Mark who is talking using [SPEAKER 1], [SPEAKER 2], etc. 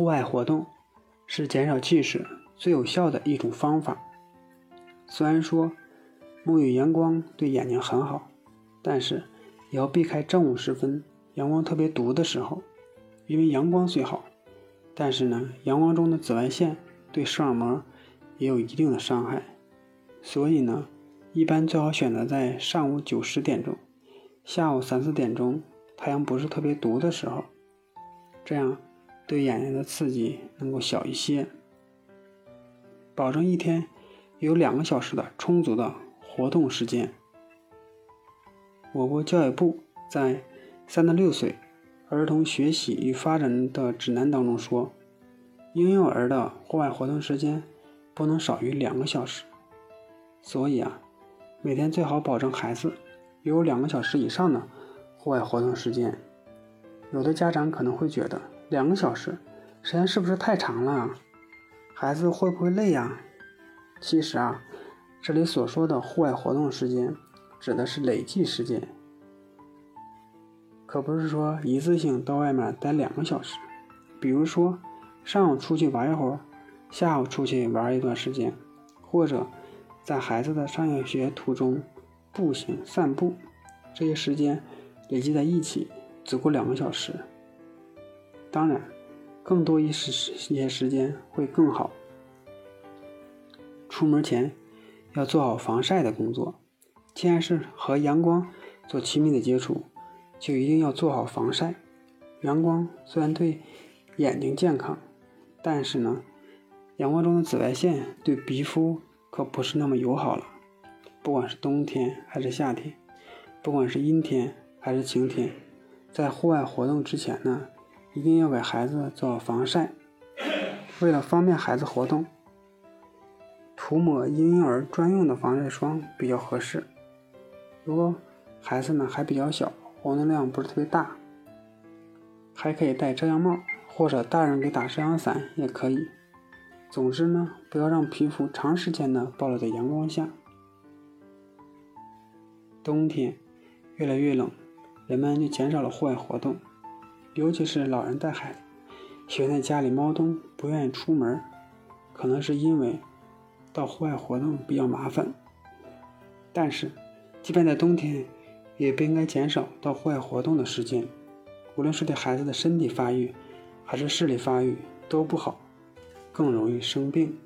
[SPEAKER 1] 户外活动是减少近视最有效的一种方法。虽然说沐浴阳光对眼睛很好，但是也要避开正午时分阳光特别毒的时候，因为阳光虽好，但是呢，阳光中的紫外线对视网膜也有一定的伤害。所以呢，一般最好选择在上午九十点钟、下午三四点钟太阳不是特别毒的时候，这样。对眼睛的刺激能够小一些，保证一天有两个小时的充足的活动时间。我国教育部在三到六岁儿童学习与发展的指南当中说，婴幼儿的户外活动时间不能少于两个小时。所以啊，每天最好保证孩子有两个小时以上的户外活动时间。有的家长可能会觉得。两个小时，时间是不是太长了？孩子会不会累呀？其实啊，这里所说的户外活动时间，指的是累计时间，可不是说一次性到外面待两个小时。比如说，上午出去玩一会儿，下午出去玩一段时间，或者在孩子的上下学途中步行散步，这些时间累积在一起，足够两个小时。当然，更多一时一些时间会更好。出门前要做好防晒的工作。既然是和阳光做亲密的接触，就一定要做好防晒。阳光虽然对眼睛健康，但是呢，阳光中的紫外线对皮肤可不是那么友好了。不管是冬天还是夏天，不管是阴天还是晴天，在户外活动之前呢。一定要给孩子做防晒。为了方便孩子活动，涂抹婴幼儿专用的防晒霜比较合适。如果孩子呢还比较小，活动量不是特别大，还可以戴遮阳帽，或者大人给打遮阳伞也可以。总之呢，不要让皮肤长时间的暴露在阳光下。冬天越来越冷，人们就减少了户外活动。尤其是老人带孩子，喜欢在家里猫冬，不愿意出门，可能是因为到户外活动比较麻烦。但是，即便在冬天，也不应该减少到户外活动的时间。无论是对孩子的身体发育，还是视力发育都不好，更容易生病。